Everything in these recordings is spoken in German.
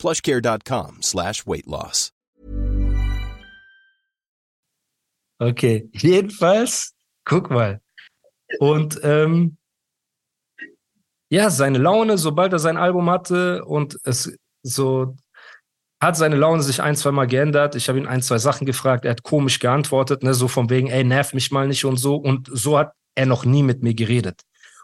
plushcare.com slash weight loss. Okay, jedenfalls, guck mal. Und ähm, ja, seine Laune, sobald er sein Album hatte und es so hat seine Laune sich ein, zwei Mal geändert. Ich habe ihn ein, zwei Sachen gefragt. Er hat komisch geantwortet, ne, so von wegen, ey, nerv mich mal nicht und so. Und so hat er noch nie mit mir geredet.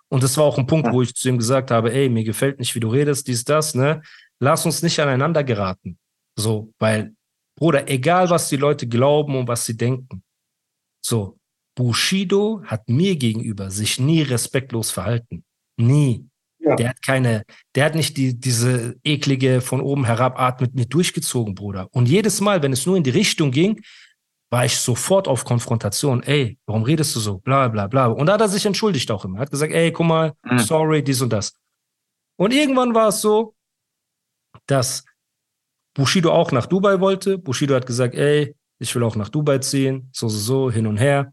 Und das war auch ein Punkt, wo ich zu ihm gesagt habe, ey, mir gefällt nicht, wie du redest, dies, das, ne? Lass uns nicht aneinander geraten. So, weil, Bruder, egal was die Leute glauben und was sie denken. So, Bushido hat mir gegenüber sich nie respektlos verhalten. Nie. Ja. Der hat keine, der hat nicht die, diese eklige von oben herab Art mit mir durchgezogen, Bruder. Und jedes Mal, wenn es nur in die Richtung ging, war ich sofort auf Konfrontation. Ey, warum redest du so? Bla, bla, bla. Und da hat er sich entschuldigt auch immer. Er hat gesagt, ey, guck mal, mhm. sorry, dies und das. Und irgendwann war es so, dass Bushido auch nach Dubai wollte. Bushido hat gesagt, ey, ich will auch nach Dubai ziehen, so, so, so, hin und her.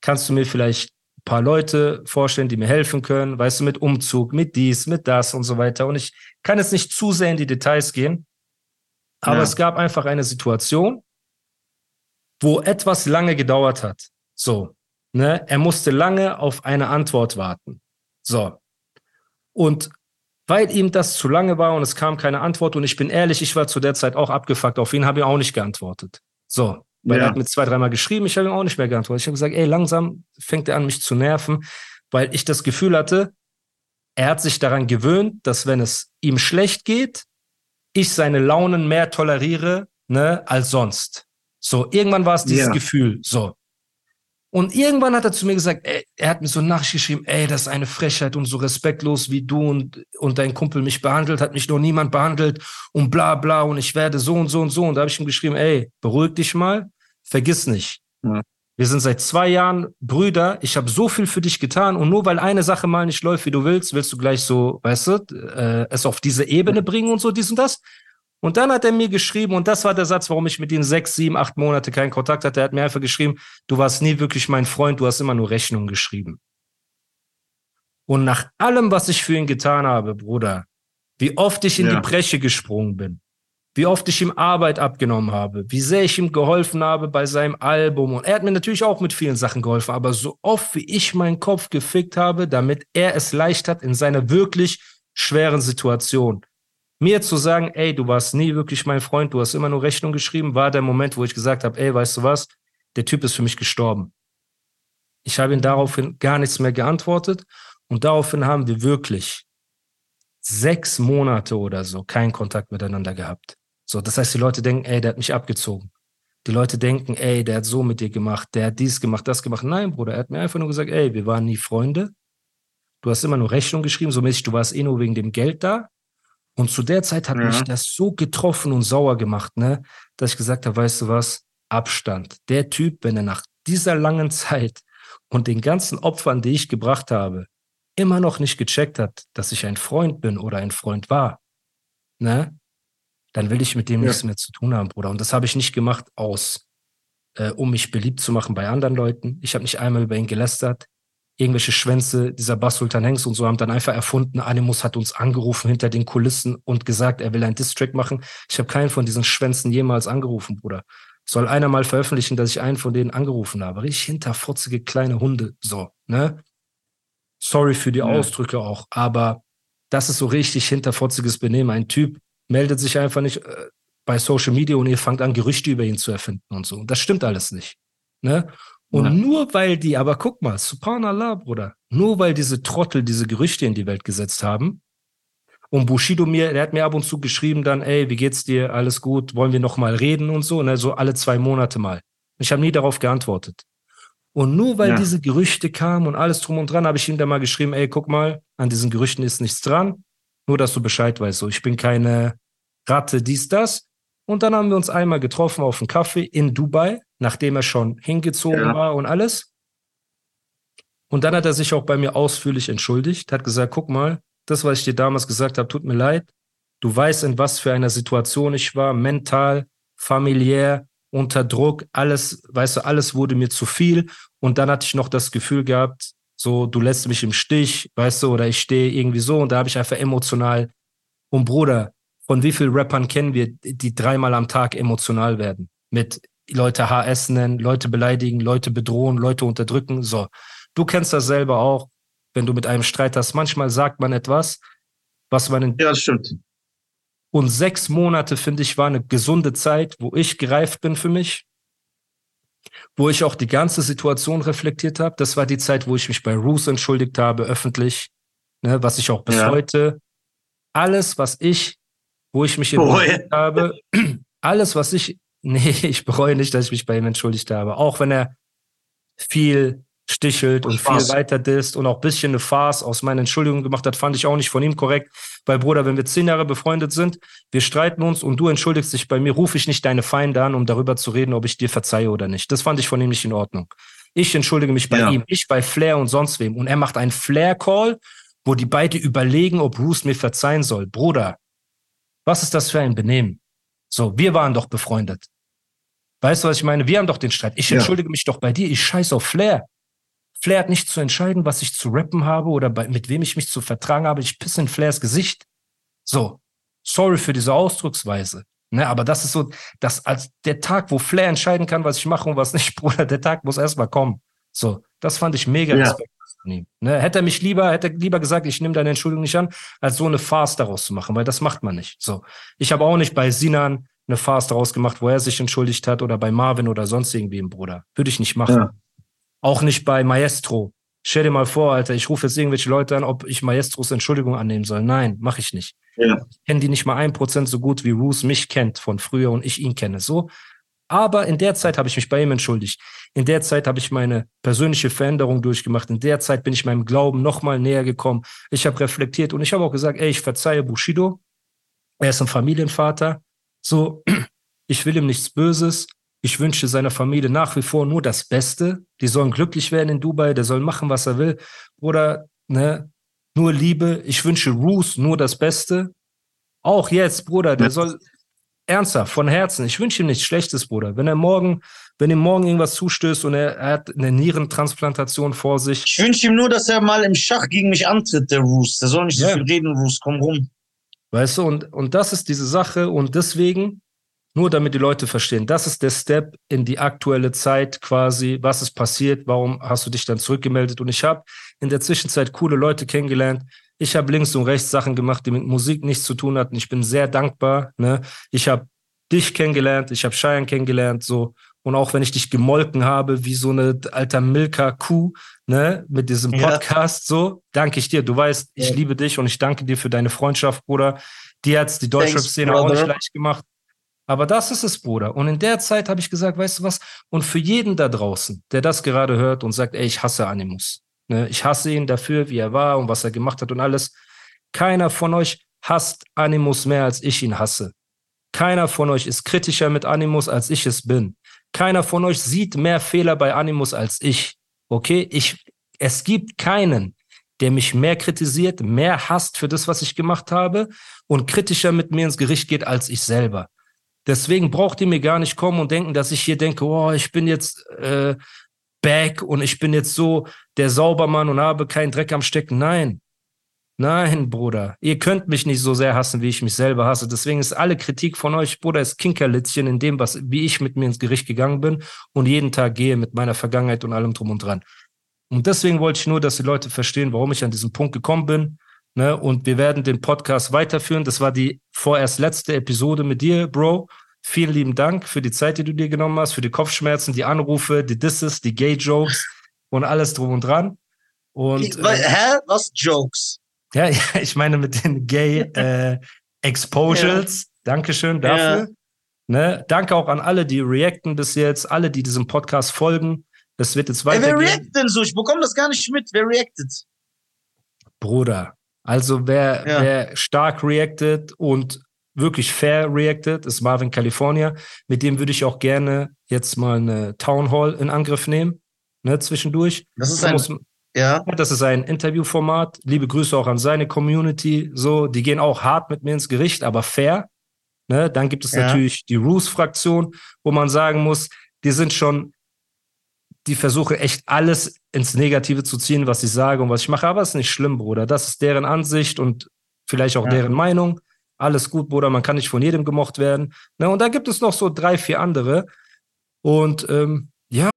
Kannst du mir vielleicht ein paar Leute vorstellen, die mir helfen können? Weißt du, mit Umzug, mit dies, mit das und so weiter. Und ich kann jetzt nicht zu sehr in die Details gehen. Aber ja. es gab einfach eine Situation, wo etwas lange gedauert hat. So, ne? Er musste lange auf eine Antwort warten. So. Und weil ihm das zu lange war und es kam keine Antwort und ich bin ehrlich, ich war zu der Zeit auch abgefuckt. Auf ihn habe ich auch nicht geantwortet. So. Weil ja. er hat mir zwei, dreimal geschrieben, ich habe ihm auch nicht mehr geantwortet. Ich habe gesagt, ey, langsam fängt er an, mich zu nerven, weil ich das Gefühl hatte, er hat sich daran gewöhnt, dass wenn es ihm schlecht geht, ich seine Launen mehr toleriere, ne, als sonst. So, irgendwann war es dieses ja. Gefühl, so. Und irgendwann hat er zu mir gesagt, ey, er hat mir so nachgeschrieben, ey, das ist eine Frechheit und so respektlos, wie du und, und dein Kumpel mich behandelt, hat mich noch niemand behandelt und bla bla und ich werde so und so und so. Und da habe ich ihm geschrieben, ey, beruhig dich mal, vergiss nicht. Ja. Wir sind seit zwei Jahren Brüder, ich habe so viel für dich getan und nur weil eine Sache mal nicht läuft, wie du willst, willst du gleich so, weißt du, äh, es auf diese Ebene bringen und so, dies und das. Und dann hat er mir geschrieben, und das war der Satz, warum ich mit ihm sechs, sieben, acht Monate keinen Kontakt hatte. Er hat mir einfach geschrieben, du warst nie wirklich mein Freund, du hast immer nur Rechnungen geschrieben. Und nach allem, was ich für ihn getan habe, Bruder, wie oft ich in ja. die Breche gesprungen bin, wie oft ich ihm Arbeit abgenommen habe, wie sehr ich ihm geholfen habe bei seinem Album. Und er hat mir natürlich auch mit vielen Sachen geholfen, aber so oft wie ich meinen Kopf gefickt habe, damit er es leicht hat in seiner wirklich schweren Situation mir zu sagen, ey, du warst nie wirklich mein Freund, du hast immer nur Rechnung geschrieben, war der Moment, wo ich gesagt habe, ey, weißt du was, der Typ ist für mich gestorben. Ich habe ihm daraufhin gar nichts mehr geantwortet und daraufhin haben wir wirklich sechs Monate oder so keinen Kontakt miteinander gehabt. So, das heißt, die Leute denken, ey, der hat mich abgezogen. Die Leute denken, ey, der hat so mit dir gemacht, der hat dies gemacht, das gemacht. Nein, Bruder, er hat mir einfach nur gesagt, ey, wir waren nie Freunde. Du hast immer nur Rechnung geschrieben, so mäßig, du warst eh nur wegen dem Geld da. Und zu der Zeit hat ja. mich das so getroffen und sauer gemacht, ne, dass ich gesagt habe, weißt du was, Abstand. Der Typ, wenn er nach dieser langen Zeit und den ganzen Opfern, die ich gebracht habe, immer noch nicht gecheckt hat, dass ich ein Freund bin oder ein Freund war, ne, dann will ich mit dem ja. nichts mehr zu tun haben, Bruder. Und das habe ich nicht gemacht aus, äh, um mich beliebt zu machen bei anderen Leuten. Ich habe nicht einmal über ihn gelästert irgendwelche Schwänze, dieser Bass-Sultan Hengst und so haben dann einfach erfunden, Animus hat uns angerufen hinter den Kulissen und gesagt, er will ein Distrack machen. Ich habe keinen von diesen Schwänzen jemals angerufen, Bruder. Soll einer mal veröffentlichen, dass ich einen von denen angerufen habe. Richtig hinterfotzige kleine Hunde, so, ne? Sorry für die ja. Ausdrücke auch, aber das ist so richtig hinterfotziges Benehmen. Ein Typ meldet sich einfach nicht äh, bei Social Media und ihr fangt an, Gerüchte über ihn zu erfinden und so. Das stimmt alles nicht. Ne? Und ja. nur weil die, aber guck mal, subhanallah, Bruder, nur weil diese Trottel diese Gerüchte in die Welt gesetzt haben, und Bushido mir, der hat mir ab und zu geschrieben dann, ey, wie geht's dir? Alles gut? Wollen wir noch mal reden und so, ne, so alle zwei Monate mal. Ich habe nie darauf geantwortet. Und nur weil ja. diese Gerüchte kamen und alles drum und dran, habe ich ihm dann mal geschrieben, ey, guck mal, an diesen Gerüchten ist nichts dran. Nur, dass du Bescheid weißt. So, ich bin keine Ratte, dies, das. Und dann haben wir uns einmal getroffen auf einen Kaffee in Dubai, nachdem er schon hingezogen ja. war und alles. Und dann hat er sich auch bei mir ausführlich entschuldigt, hat gesagt, guck mal, das, was ich dir damals gesagt habe, tut mir leid. Du weißt, in was für einer Situation ich war, mental, familiär, unter Druck, alles, weißt du, alles wurde mir zu viel. Und dann hatte ich noch das Gefühl gehabt, so, du lässt mich im Stich, weißt du, oder ich stehe irgendwie so. Und da habe ich einfach emotional. Und Bruder, von wie vielen Rappern kennen wir, die dreimal am Tag emotional werden? Mit Leute HS nennen, Leute beleidigen, Leute bedrohen, Leute unterdrücken. So. Du kennst das selber auch, wenn du mit einem Streit hast. Manchmal sagt man etwas, was man in. Ja, das stimmt. Und sechs Monate, finde ich, war eine gesunde Zeit, wo ich gereift bin für mich, wo ich auch die ganze Situation reflektiert habe. Das war die Zeit, wo ich mich bei Roos entschuldigt habe, öffentlich, ne, was ich auch bis ja. heute. Alles, was ich, wo ich mich entschuldigt habe, alles, was ich, nee, ich bereue nicht, dass ich mich bei ihm entschuldigt habe. Auch wenn er viel stichelt und viel weiter disst und auch ein bisschen eine Farce aus meinen Entschuldigungen gemacht hat, fand ich auch nicht von ihm korrekt. Weil, Bruder, wenn wir zehn Jahre befreundet sind, wir streiten uns und du entschuldigst dich bei mir, rufe ich nicht deine Feinde an, um darüber zu reden, ob ich dir verzeihe oder nicht. Das fand ich von ihm nicht in Ordnung. Ich entschuldige mich bei ja. ihm, ich bei Flair und sonst wem. Und er macht einen Flair-Call, wo die beide überlegen, ob Bruce mir verzeihen soll. Bruder, was ist das für ein Benehmen? So, wir waren doch befreundet. Weißt du, was ich meine? Wir haben doch den Streit. Ich entschuldige ja. mich doch bei dir. Ich scheiße auf Flair. Flair hat nicht zu entscheiden, was ich zu rappen habe oder bei, mit wem ich mich zu vertragen habe. Ich pisse in Flairs Gesicht. So, sorry für diese Ausdrucksweise. Ne, aber das ist so, dass als der Tag, wo Flair entscheiden kann, was ich mache und was nicht, Bruder, der Tag muss erstmal kommen. So, das fand ich mega ja. Ihm. Ne, hätte er mich lieber, hätte er lieber gesagt, ich nehme deine Entschuldigung nicht an, als so eine Farce daraus zu machen, weil das macht man nicht. So, ich habe auch nicht bei Sinan eine Farce daraus gemacht, wo er sich entschuldigt hat oder bei Marvin oder sonst irgendwie im Bruder. Würde ich nicht machen. Ja. Auch nicht bei Maestro. Stell dir mal vor, Alter, ich rufe jetzt irgendwelche Leute an, ob ich Maestros Entschuldigung annehmen soll. Nein, mache ich nicht. Ja. Ich kenne die nicht mal ein Prozent so gut, wie Roos mich kennt von früher und ich ihn kenne. So. Aber in der Zeit habe ich mich bei ihm entschuldigt. In der Zeit habe ich meine persönliche Veränderung durchgemacht. In der Zeit bin ich meinem Glauben nochmal näher gekommen. Ich habe reflektiert und ich habe auch gesagt, ey, ich verzeihe Bushido. Er ist ein Familienvater. So, ich will ihm nichts Böses. Ich wünsche seiner Familie nach wie vor nur das Beste. Die sollen glücklich werden in Dubai, der soll machen, was er will. Oder, ne, nur Liebe. Ich wünsche Ruth nur das Beste. Auch jetzt, Bruder, der soll ernsthaft, von Herzen. Ich wünsche ihm nichts Schlechtes, Bruder. Wenn er morgen, wenn ihm morgen irgendwas zustößt und er, er hat eine Nierentransplantation vor sich. Ich wünsche ihm nur, dass er mal im Schach gegen mich antritt, der Roos. Der soll nicht so viel reden, Roos. Komm rum. Weißt du, und, und das ist diese Sache. Und deswegen nur damit die Leute verstehen, das ist der Step in die aktuelle Zeit quasi. Was ist passiert? Warum hast du dich dann zurückgemeldet? Und ich habe in der Zwischenzeit coole Leute kennengelernt. Ich habe links und rechts Sachen gemacht, die mit Musik nichts zu tun hatten. Ich bin sehr dankbar. Ne? Ich habe dich kennengelernt, ich habe Cheyenne kennengelernt, so. Und auch wenn ich dich gemolken habe, wie so eine alter Milka-Kuh, ne, mit diesem Podcast, ja. so, danke ich dir. Du weißt, ich ja. liebe dich und ich danke dir für deine Freundschaft, Bruder. Dir hat's die Deutschrap-Szene auch nicht leicht gemacht. Aber das ist es, Bruder. Und in der Zeit habe ich gesagt, weißt du was? Und für jeden da draußen, der das gerade hört und sagt, ey, ich hasse Animus. Ne? Ich hasse ihn dafür, wie er war und was er gemacht hat und alles. Keiner von euch hasst Animus mehr, als ich ihn hasse. Keiner von euch ist kritischer mit Animus, als ich es bin. Keiner von euch sieht mehr Fehler bei Animus als ich. Okay? Ich, es gibt keinen, der mich mehr kritisiert, mehr hasst für das, was ich gemacht habe und kritischer mit mir ins Gericht geht als ich selber. Deswegen braucht ihr mir gar nicht kommen und denken, dass ich hier denke, oh, ich bin jetzt äh, back und ich bin jetzt so der Saubermann und habe keinen Dreck am Stecken. Nein. Nein, Bruder. Ihr könnt mich nicht so sehr hassen, wie ich mich selber hasse. Deswegen ist alle Kritik von euch, Bruder, ist Kinkerlitzchen in dem, was, wie ich mit mir ins Gericht gegangen bin und jeden Tag gehe mit meiner Vergangenheit und allem drum und dran. Und deswegen wollte ich nur, dass die Leute verstehen, warum ich an diesen Punkt gekommen bin Ne? Und wir werden den Podcast weiterführen. Das war die vorerst letzte Episode mit dir, Bro. Vielen lieben Dank für die Zeit, die du dir genommen hast, für die Kopfschmerzen, die Anrufe, die Disses, die Gay-Jokes und alles drum und dran. Und, äh, hä? Was Jokes? Ja, ja, ich meine mit den Gay äh. Ja. Dankeschön dafür. Ja. Ne? Danke auch an alle, die reacten bis jetzt, alle, die diesem Podcast folgen. Das wird jetzt weitergehen. Ey, wer reactet denn so? Ich bekomme das gar nicht mit. Wer reactet? Bruder, also wer, ja. wer stark reactet und wirklich fair reacted, ist Marvin California. Mit dem würde ich auch gerne jetzt mal eine Town Hall in Angriff nehmen, ne, zwischendurch. Das ist Da ein, muss, ja, das ist ein Interviewformat. Liebe Grüße auch an seine Community. So, die gehen auch hart mit mir ins Gericht, aber fair. Ne? Dann gibt es Ja. natürlich die Roos-Fraktion, wo man sagen muss, die sind schon, die versuchen echt alles ins Negative zu ziehen, was ich sage und was ich mache. Aber es ist nicht schlimm, Bruder. Das ist deren Ansicht und vielleicht auch Ja. deren Meinung. Alles gut, Bruder. Man kann nicht von jedem gemocht werden. Ne? Und da gibt es noch so drei, vier andere. Und ähm, ja,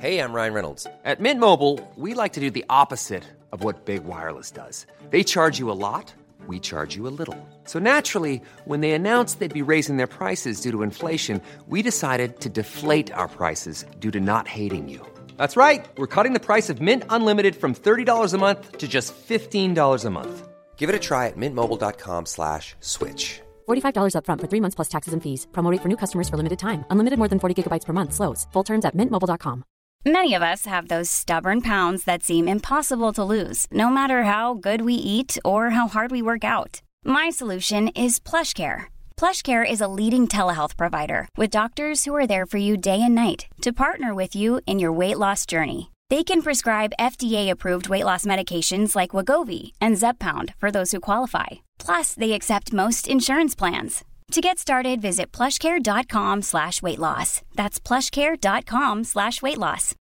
Hey, I'm Ryan Reynolds. At Mint Mobile, we like to do the opposite of what Big Wireless does. They charge you a lot, we charge you a little. So naturally, when they announced they'd be raising their prices due to inflation, we decided to deflate our prices due to not hating you. That's right. We're cutting the price of Mint Unlimited from $30 a month to just $15 a month. Give it a try at mintmobile.com slash switch. $45 upfront for three months plus taxes and fees. Promo rate for new customers for limited time. Unlimited more than 40 gigabytes per month. Slows. Full terms at mintmobile.com. Many of us have those stubborn pounds that seem impossible to lose, no matter how good we eat or how hard we work out. My solution is PlushCare. PlushCare is a leading telehealth provider with doctors who are there for you day and night to partner with you in your weight loss journey. They can prescribe FDA-approved weight loss medications like Wagovi and Zepbound for those who qualify. Plus, they accept most insurance plans. To get started, visit plushcare.com slash weight loss. That's plushcare.com slash weight loss.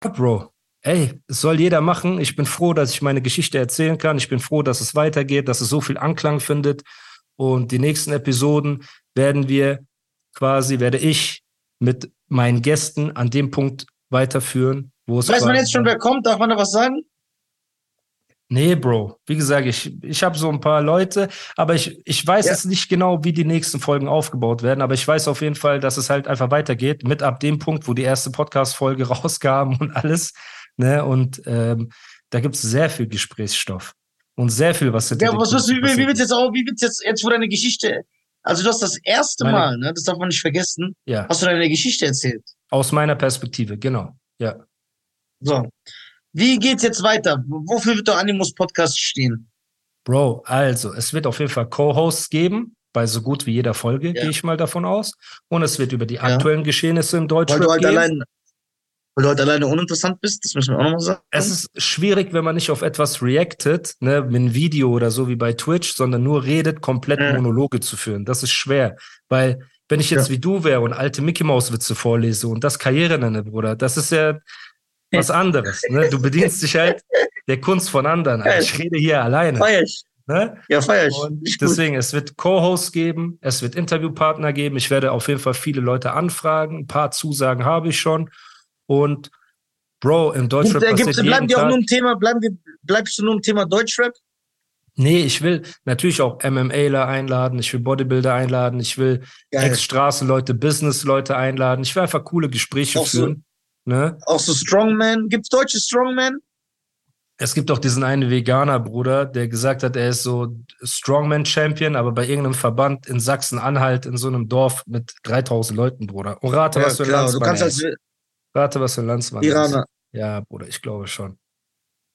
Bro, ey, soll jeder machen. Ich bin froh, dass ich meine Geschichte erzählen kann. Ich bin froh, dass es weitergeht, dass es so viel Anklang findet. Und die nächsten Episoden werden wir quasi, werde ich mit meinen Gästen an dem Punkt weiterführen, wo es weiß man jetzt schon, wer kommt? Darf man da was sagen? Nee, Bro. Wie gesagt, ich, ich habe so ein paar Leute, aber ich, ich weiß Ja. jetzt nicht genau, wie die nächsten Folgen aufgebaut werden, aber ich weiß auf jeden Fall, dass es halt einfach weitergeht, mit ab dem Punkt, wo die erste Podcast-Folge rauskam und alles. Ne? Und ähm, da gibt es sehr viel Gesprächsstoff und sehr viel, was hinter Ja, was, was, wie, wie, wie wird's jetzt auch, wie wird's jetzt, jetzt wo deine Geschichte, also du hast das erste Meine- Mal, ne, das darf man nicht vergessen, Ja, hast du deine Geschichte erzählt. aus meiner Perspektive, genau. Ja. So. Wie geht's jetzt weiter? Wofür wird der Animus Podcast stehen? Bro, also, es wird auf jeden Fall Co-Hosts geben, bei so gut wie jeder Folge, Ja. gehe ich mal davon aus. Und es wird über die Ja. aktuellen Geschehnisse im Deutschrap halt gehen. allein, weil du halt alleine uninteressant bist, das müssen wir auch nochmal sagen. Es ist schwierig, wenn man nicht auf etwas reactet, ne, mit einem Video oder so wie bei Twitch, sondern nur redet, komplett Ja. Monologe zu führen. Das ist schwer, weil wenn ich jetzt Ja. wie du wäre und alte Mickey Maus Witze vorlese und das Karriere nenne, Bruder, das ist ja was anderes. Ne? Du bedienst dich halt der Kunst von anderen. aber ich rede hier alleine. Feier ich. Ne? Ja, feier ich. Und deswegen, es wird Co-Hosts geben, es wird Interviewpartner geben. Ich werde auf jeden Fall viele Leute anfragen. Ein paar Zusagen habe ich schon. Und Bro, im Deutschrap Gibt, äh, passiert jeden bleiben die auch nur im Thema, bleiben wir, bleibst du nur im Thema Deutschrap? Nee, ich will natürlich auch MMAler einladen, ich will Bodybuilder einladen, ich will Ex-Straßenleute, Business-Leute einladen. Ich will einfach coole Gespräche Auch so- führen. Ne? Auch so Strongman. Gibt's deutsche Strongman? Es gibt auch diesen einen Veganer, Bruder, der gesagt hat, er ist so Strongman-Champion, aber bei irgendeinem Verband in Sachsen-Anhalt in so einem Dorf mit 3000 Leuten, Bruder. Und rate, was für ein klar. Du kannst als. Rate, was für ein Landsmann er Iraner. ist. Ja, Bruder, ich glaube schon.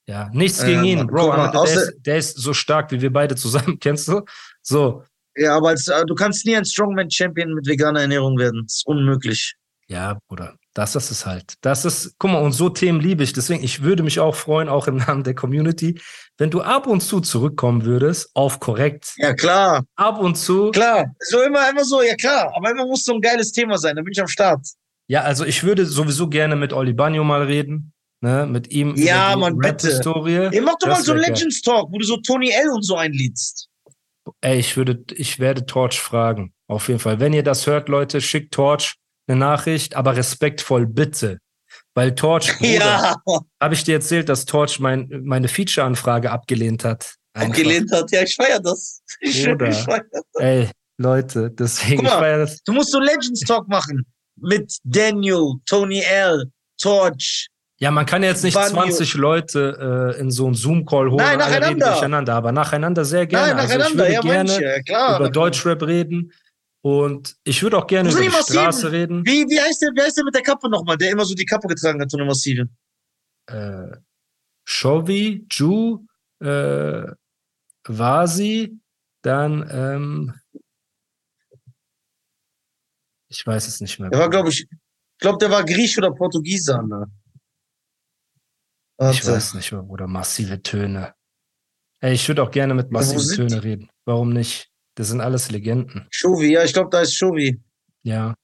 Ja, nichts Ja, gegen ihn, Bro. mal, der, ist, der ist so stark wie wir beide zusammen, kennst du? So, Ja, aber als, äh, du kannst nie ein Strongman-Champion mit veganer Ernährung werden. Das ist unmöglich. Ja, Bruder, das ist es halt. Das ist, guck mal, und so Themen liebe ich. Deswegen, ich würde mich auch freuen, auch im Namen der Community, wenn du ab und zu zurückkommen würdest auf korrekt. Ja, klar. Ab und zu. Klar. So immer, immer so, ja klar. Aber immer muss so ein geiles Thema sein. Da bin ich am Start. Ja, also ich würde sowieso gerne mit Oli Bagno mal reden. Ne, mit ihm Ja, Mann, bitte. Rap-Historie. Ihr macht doch mal so einen. Legends Talk, wo du so Tony L und so einliedst. Ey, ich würde, ich werde Torch fragen. Auf jeden Fall. Wenn ihr das hört, Leute, schickt Torch eine Nachricht, aber respektvoll bitte. Weil Torch, Ja, habe ich dir erzählt, dass Torch mein, meine Feature-Anfrage abgelehnt hat. Einfach. abgelehnt hat. Ja, ich feier das. Ich, Bruder. ich feier das. Ey, Leute, deswegen, Guck ich mal. feier das. Du musst so Legends Talk machen. Mit Daniel, Tony L, Torch. Ja, man kann jetzt nicht Banjo. 20 Leute äh, in so einen Zoom-Call holen. Nein, alle reden nacheinander. durcheinander, aber nacheinander sehr gerne. Nein, also ich nacheinander. würde Ja, gerne manche. Klar. über Deutschrap reden und ich würde auch gerne über die. Straße reden. Wie, wie, heißt der, wie heißt der mit der Kappe nochmal, der immer so die Kappe getragen hat, Tony Massive? Äh, Shovi, Ju, äh, war sie, dann, ähm, ich weiß es nicht mehr. Der war, glaube ich, ich glaube, der war Griech oder Portugiese, Alter. Ich weiß nicht mehr, Bruder. Massive Töne. Ey, ich würde auch gerne mit massiven Töne reden. Warum nicht? Das sind alles Legenden. Shovi, ja, ich glaube, da ist Shovi. Ja.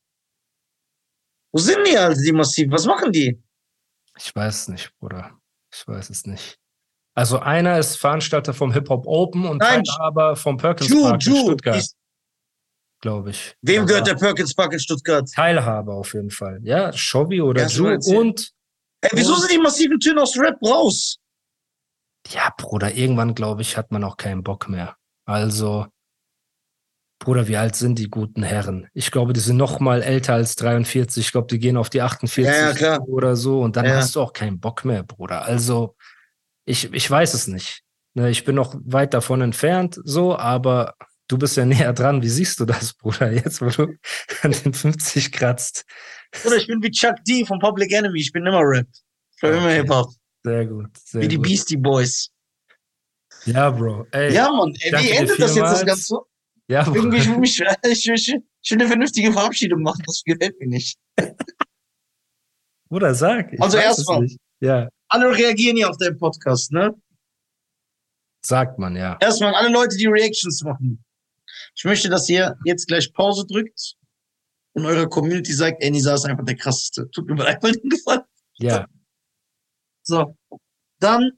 Wo sind die, Alter, die massiv? Was machen die? Ich weiß es nicht, Bruder. Ich weiß es nicht. Also einer ist Veranstalter vom Hip Hop Open und Nein, aber vom Perkins Ju, Park in Ju, Stuttgart, ist- glaube ich. Wem gehört der Perkins Park in Stuttgart? Teilhaber auf jeden Fall. Ja, Shovi oder Ja, so Ju und Ey, wieso Und- sind die massiven Töne aus Rap raus? ja, Bruder, irgendwann, glaube ich, hat man auch keinen Bock mehr. Also, Bruder, wie alt sind die guten Herren? Ich glaube, die sind noch mal älter als 43. Ich glaube, die gehen auf die 48 Ja, ja, klar. oder so. Und dann hast du auch keinen Bock mehr, Bruder. Also, ich, ich weiß es nicht. Ne, ich bin noch weit davon entfernt, so, aber du bist ja näher dran. Wie siehst du das, Bruder? Jetzt, wo du an den 50 kratzt. Oder ich bin wie Chuck D von Public Enemy. Ich bin immer Rap. Ich bin immer Okay. Hip-Hop. Sehr gut. Sehr Wie die gut. Beastie Boys. Ja, Bro. Ey, Ja, Mann. Ey, wie endet das jetzt das. Ganze? ja, Bro. Irgendwie, ich, will mich, ich, ich, ich will eine vernünftige Verabschiedung machen. Das gefällt mir nicht. Bruder, sag. Ich Also erstmal. Ja, Alle reagieren hier auf den Podcast, ne? sagt man, ja. Erstmal alle Leute, die Reactions machen. Ich möchte, dass ihr jetzt gleich Pause drückt und eurer Community sagt, ey, Nisa ist einfach der krasseste. Tut mir mal einfach den Gefallen. Ja, So. Dann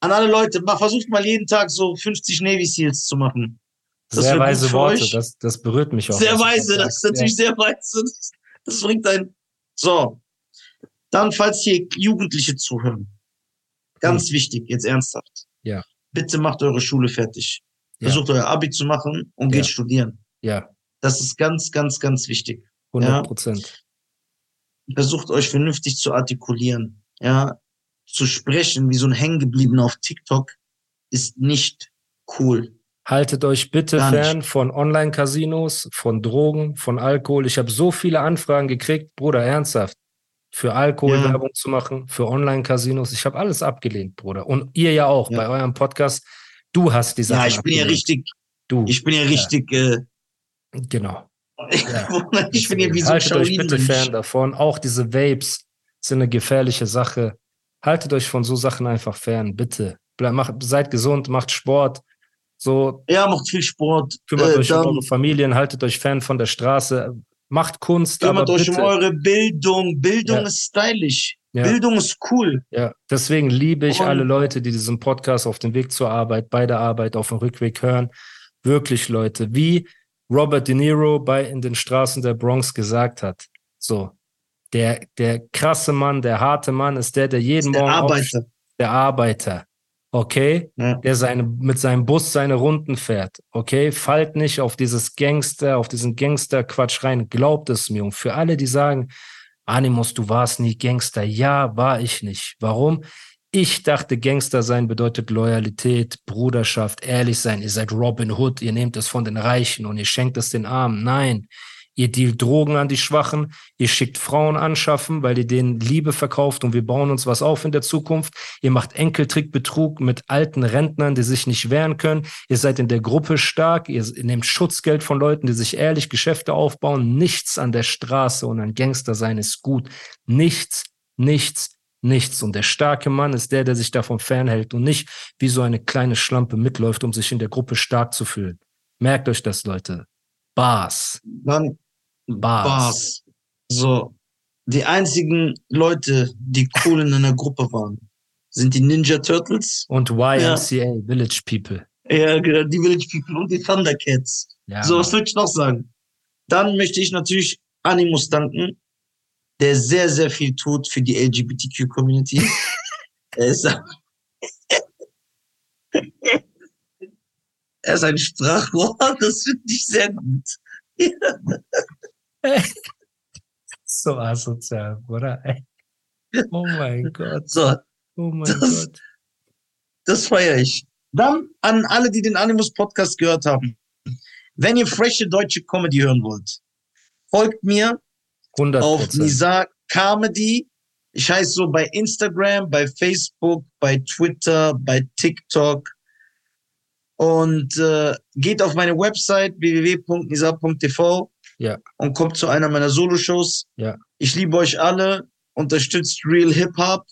an alle Leute, mal, versucht mal jeden Tag so 50 Navy Seals zu machen. Das sehr weise Worte. Das, das berührt mich auch. Sehr du weise, da das ist natürlich sehr weise. Das, das bringt ein. So. Dann, falls hier Jugendliche zuhören. Ganz wichtig, jetzt ernsthaft. Ja. Bitte macht eure Schule fertig. Versucht euer Abi zu machen und geht studieren. Ja, Das ist ganz, ganz, ganz wichtig. 100 Prozent. Versucht euch vernünftig zu artikulieren. Ja. Zu sprechen wie so ein Hängengebliebener auf TikTok ist nicht cool. Haltet euch bitte Gar nicht. fern von Online-Casinos, von Drogen, von Alkohol. Ich habe so viele Anfragen gekriegt, Bruder, ernsthaft. Für Alkohol Ja. Werbung zu machen, für Online-Casinos. Ich habe alles abgelehnt, Bruder. Und ihr ja auch Ja. bei eurem Podcast. Du hast die Sachen Ja, ich bin ja richtig, Du. ich bin ja richtig, äh, genau. ich bin ja wie so Haltet euch bitte fern davon. Auch diese Vapes sind eine gefährliche Sache. Haltet euch von so Sachen einfach fern, bitte. Bleib, macht, seid gesund, macht Sport. So, Ja, macht viel Sport. kümmert Äh, euch um eure Familien, haltet euch fern von der Straße. Macht Kunst, kümmert euch bitte. um eure Bildung. Bildung Ja. ist stylisch. Ja. Bildung ist cool. Ja, deswegen liebe ich Und- alle Leute, die diesen Podcast auf dem Weg zur Arbeit, bei der Arbeit, auf dem Rückweg hören. Wirklich, Leute, wie Robert De Niro bei In den Straßen der Bronx gesagt hat. So, der, der krasse Mann, der harte Mann ist der, der jeden Der Morgen Arbeiter. der Arbeiter. Okay? Ja. Der seine, mit seinem Bus seine Runden fährt. Okay? Fallt nicht auf dieses Gangster, auf diesen Gangster-Quatsch rein. Glaubt es mir. Und für alle, die sagen, Animus, du warst nie Gangster. Ja, war ich nicht. Warum? Ich dachte, Gangster sein bedeutet Loyalität, Bruderschaft, ehrlich sein. Ihr seid Robin Hood, ihr nehmt es von den Reichen und ihr schenkt es den Armen. Nein, ihr dealt Drogen an die Schwachen, ihr schickt Frauen anschaffen, weil ihr denen Liebe verkauft und wir bauen uns was auf in der Zukunft. Ihr macht Enkeltrickbetrug mit alten Rentnern, die sich nicht wehren können. Ihr seid in der Gruppe stark, ihr nehmt Schutzgeld von Leuten, die sich ehrlich Geschäfte aufbauen. Nichts an der Straße und an Gangster sein ist gut. Nichts, nichts, nichts. Und der starke Mann ist der, der sich davon fernhält und nicht wie so eine kleine Schlampe mitläuft, um sich in der Gruppe stark zu fühlen. Merkt euch das, Leute. Bars. Dann Bars. Bars. So. Die einzigen Leute, die cool in einer Gruppe waren, sind die Ninja Turtles. Und YMCA, Village People. Ja, genau, die Village People und die Thundercats. Ja, so, was würde ich noch sagen? Dann möchte ich natürlich Animus danken, der sehr, sehr viel tut für die LGBTQ-Community. er ist er ist ein Sprachrohr, das finde ich sehr gut. so asozial, oder? Oh mein Gott. So, Oh mein Das- Gott. das feiere ich. Dann an alle, die den Animus Podcast gehört haben. Wenn ihr frische deutsche Comedy hören wollt, folgt mir 100 auf Prozent. Nisa Comedy. Ich heiße so bei Instagram, bei Facebook, bei Twitter, bei TikTok. Und äh, geht auf meine Website www.nisa.tv Ja. und kommt zu einer meiner Solo-Shows. Ja. Ich liebe euch alle, unterstützt Real Hip-Hop.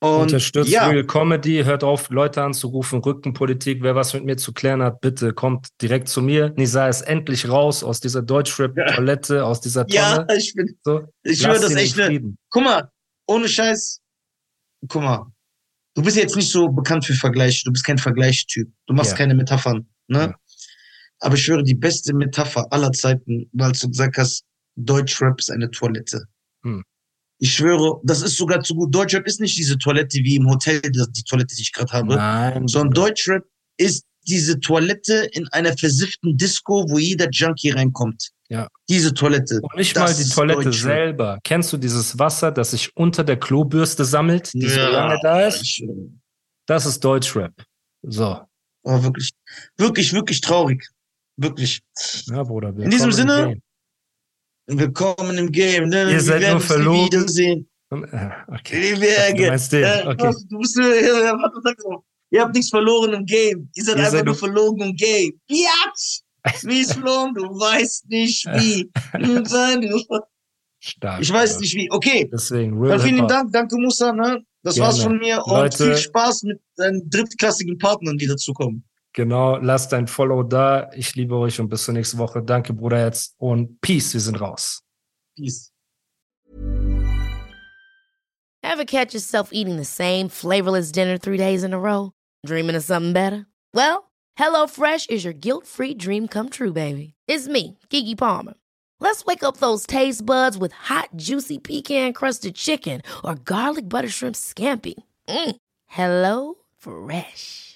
Und Unterstützt ja, Real Comedy, hört auf, Leute anzurufen, Rückenpolitik, wer was mit mir zu klären hat, bitte kommt direkt zu mir. Nisa ist endlich raus aus dieser Deutschrap-Toilette, aus dieser ja, Tonne. ich bin, So, ich schwöre, das echt Frieden. guck mal, ohne Scheiß, guck mal, du bist jetzt nicht so bekannt für Vergleiche, du bist kein Vergleichstyp, du machst Ja. keine Metaphern, ne? Ja. Aber ich schwöre, die beste Metapher aller Zeiten, weil du gesagt hast, Deutschrap ist eine Toilette. Hm. Ich schwöre, das ist sogar zu gut. Deutschrap ist nicht diese Toilette wie im Hotel, die Toilette, die ich gerade habe, Nein. sondern Deutschrap ist diese Toilette in einer versifften Disco, wo jeder Junkie reinkommt. Ja. Diese Toilette. Und nicht mal die Toilette Deutschrap. selber. Kennst du dieses Wasser, das sich unter der Klobürste sammelt, die so lange da ist? Ich. Das ist Deutschrap. So. Aber wirklich, wirklich, wirklich traurig. Wirklich. Ja, Bruder. In diesem Sinne. Willkommen im Game. Ne? Ihr Wir seid nur verloren. Wiedersehen. Du okay. Du bist. Ihr habt nichts verloren im Game. Ihr seid Ihr einfach seid nur verloren im Game. Biatch! Wie ist verloren? Du weißt nicht wie. Stark. Ich weiß nicht wie. Okay. Deswegen, Real Dann vielen. Dank. Danke, Musa. Ne? Das Gerne. war's von mir. Und Leute- viel Spaß mit deinen drittklassigen Partnern, die dazukommen. Genau, lasst ein Follow da. Ich liebe euch und bis zur nächsten Woche. Danke, Bruderherz und Peace. Wir sind raus. Peace. Ever catch yourself eating the same flavorless dinner three days in a row? Dreaming of something better? Well, HelloFresh is your guilt free dream come true, baby. It's me, Gigi Palmer. Let's wake up those taste buds with hot, juicy pecan crusted chicken or garlic butter shrimp scampi. Mm. Hello Fresh.